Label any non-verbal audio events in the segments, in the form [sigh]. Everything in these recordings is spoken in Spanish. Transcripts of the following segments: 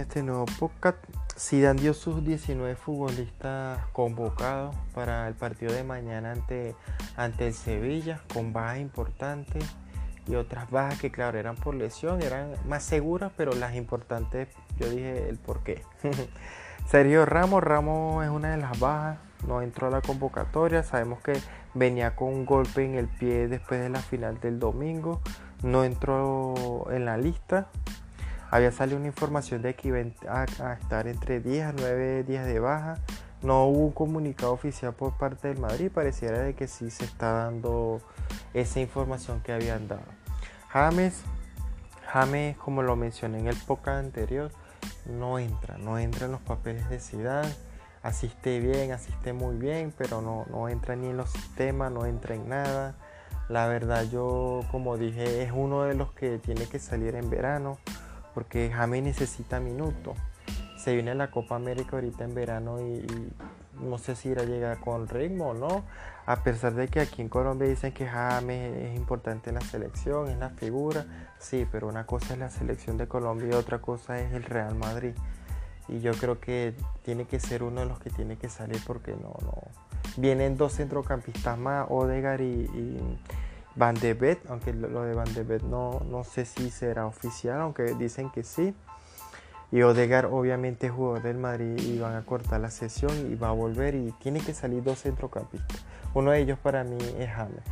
este nuevo podcast. Zidane dio sus 19 futbolistas convocados para el partido de mañana ante, ante el Sevilla, con bajas importantes y otras bajas que claro eran por lesión, eran más seguras, pero las importantes yo dije el por qué. [laughs] Sergio Ramos, Ramos es una de las bajas, no entró a la convocatoria, sabemos que venía con un golpe en el pie después de la final del domingo, no entró en la lista. Había salido una información de que iba a, estar entre 10 a 9 días de baja. No hubo un comunicado oficial por parte del Madrid, pareciera de que sí se está dando esa información que habían dado. James, James, como lo mencioné en el podcast anterior, no entra, no entra en los papeles de Zidane. Asiste bien, asiste muy bien, pero no, no entra ni en los sistemas, no entra en nada. La verdad yo, como dije, es uno de los que tiene que salir en verano, porque James necesita minutos. Se viene la Copa América ahorita en verano y, no sé si irá a llegar con ritmo o no, a pesar de que aquí en Colombia dicen que James es importante en la selección, es la figura, sí, pero una cosa es la selección de Colombia y otra cosa es el Real Madrid. Y yo creo que tiene que ser uno de los que tiene que salir porque no, no. Vienen dos centrocampistas más, Odegar y, Van de Beek, aunque lo de Van de Beek no, no sé si será oficial, aunque dicen que sí. Y Odegar obviamente es jugador del Madrid y van a cortar la sesión y va a volver y tiene que salir dos centrocampistas. Uno de ellos para mí es James.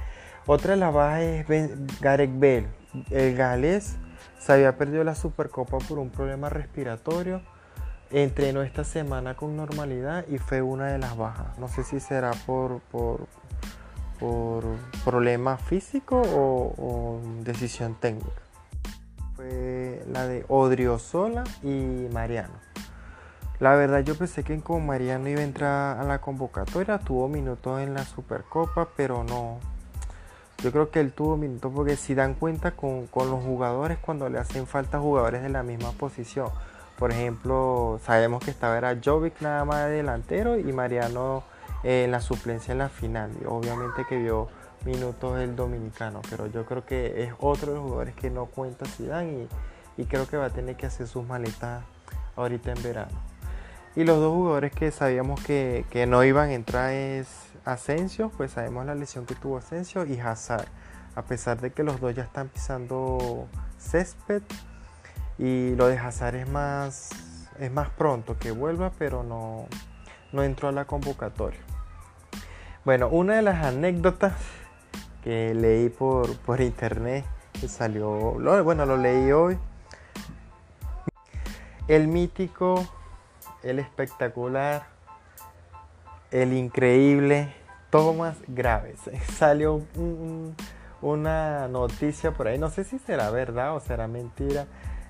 Otra de las bajas es Gareth Bell. El galés se había perdido la Supercopa por un problema respiratorio. Entrenó esta semana con normalidad y fue una de las bajas. No sé si será por, por, por problema físico o, decisión técnica. Fue la de Odriozola y Mariano. La verdad yo pensé que con Mariano iba a entrar a la convocatoria, tuvo minutos en la Supercopa, pero no. Yo creo que él tuvo minutos porque si dan cuenta con, los jugadores cuando le hacen falta jugadores de la misma posición. Por ejemplo, sabemos que estaba era Jovic nada más delantero y Mariano eh, en la suplencia en la final. Obviamente que vio minutos el dominicano, pero yo creo que es otro de los jugadores que no cuenta Zidane y, y creo que va a tener que hacer sus maletas ahorita en verano. Y los dos jugadores que sabíamos que, no iban a entrar es Asensio, pues sabemos la lesión que tuvo Asensio y Hazard. A pesar de que los dos ya están pisando césped y lo de Hazard es más, es más pronto que vuelva, pero no, no entró a la convocatoria. Bueno, una de las anécdotas que leí por, por internet, que salió, bueno, lo leí hoy. El mítico el espectacular, el increíble Thomas Graves. [laughs] Salió una noticia por ahí, no sé si será verdad o será mentira,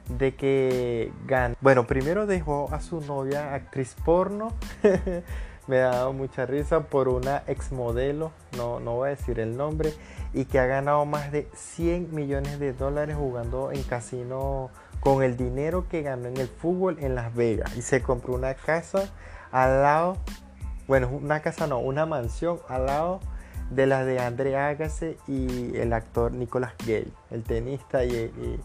de que ganó. Bueno, primero dejó a su novia, actriz porno. [laughs] Me ha dado mucha risa por una ex modelo, no, no voy a decir el nombre, y que ha ganado más de 100 millones de dólares jugando en casino con el dinero que ganó en el fútbol en Las Vegas y se compró una casa al lado, bueno, una casa no, una mansión al lado de las de André Agassi y el actor Nicolas Gay, el tenista y,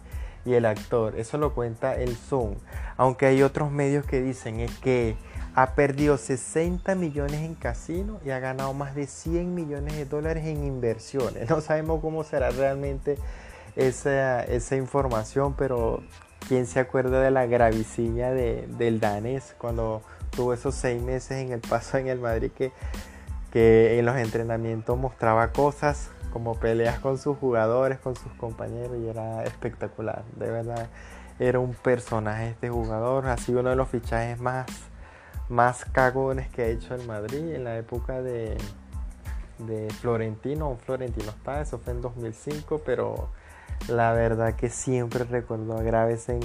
el actor. Eso lo cuenta el Zoom. Aunque hay otros medios que dicen es que ha perdido 60 millones en casino y ha ganado más de 100 millones de dólares en inversiones. [laughs] No sabemos cómo será realmente esa, esa información, pero ¿quién se acuerda de la graviciña de, del danés cuando tuvo esos seis meses en el paso en el Madrid que, que en los entrenamientos mostraba cosas como peleas con sus jugadores, con sus compañeros y era espectacular, de verdad era un personaje este jugador, ha sido uno de los fichajes más, más cagones que ha hecho el Madrid en la época de, de Florentino, Florentino está, eso fue en 2005, pero la verdad que siempre recuerdo a Graves en,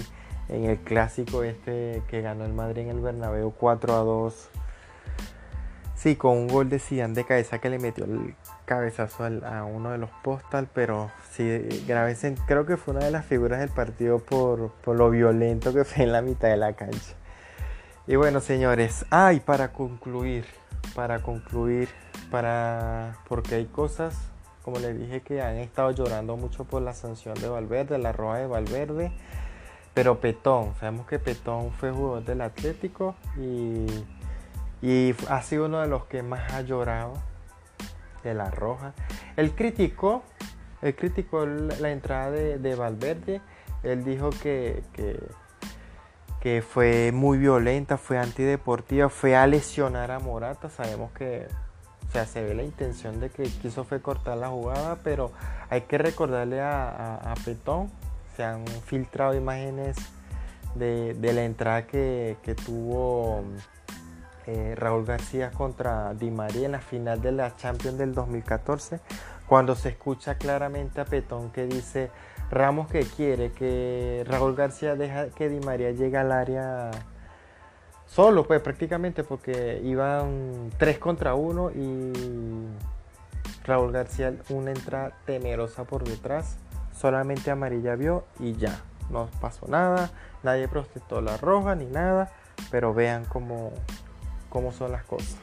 el clásico este que ganó el Madrid en el Bernabéu 4 a 2. Sí, con un gol de Zidane de cabeza que le metió el cabezazo a uno de los postal, pero sí, Graves creo que fue una de las figuras del partido por, por lo violento que fue en la mitad de la cancha. Y bueno, señores, ay, para concluir, para concluir, para porque hay cosas como les dije que han estado llorando mucho por la sanción de Valverde, la roja de Valverde. Pero Petón, sabemos que Petón fue jugador del Atlético y, y ha sido uno de los que más ha llorado de la Roja. Él criticó, él criticó la entrada de, Valverde. Él dijo que, que, que, fue muy violenta, fue antideportiva, fue a lesionar a Morata. Sabemos que o sea, se ve la intención de que quiso fue cortar la jugada, pero hay que recordarle a, Petón, se han filtrado imágenes de, la entrada que, tuvo eh, Raúl García contra Di María en la final de la Champions del 2014, cuando se escucha claramente a Petón que dice Ramos que quiere que Raúl García deja que Di María llegue al área solo, pues prácticamente, porque iban 3 contra 1 y Raúl García una entrada temerosa por detrás, solamente amarilla vio y ya, no pasó nada, nadie protestó la roja ni nada, pero vean cómo, cómo son las cosas.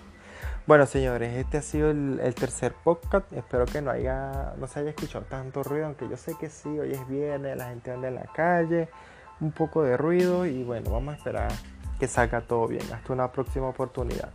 Bueno, señores, este ha sido el, tercer podcast. Espero que no haya, no se haya escuchado tanto ruido, aunque yo sé que sí, hoy es viernes, la gente anda en la calle, un poco de ruido y bueno, vamos a esperar que salga todo bien. Hasta una próxima oportunidad.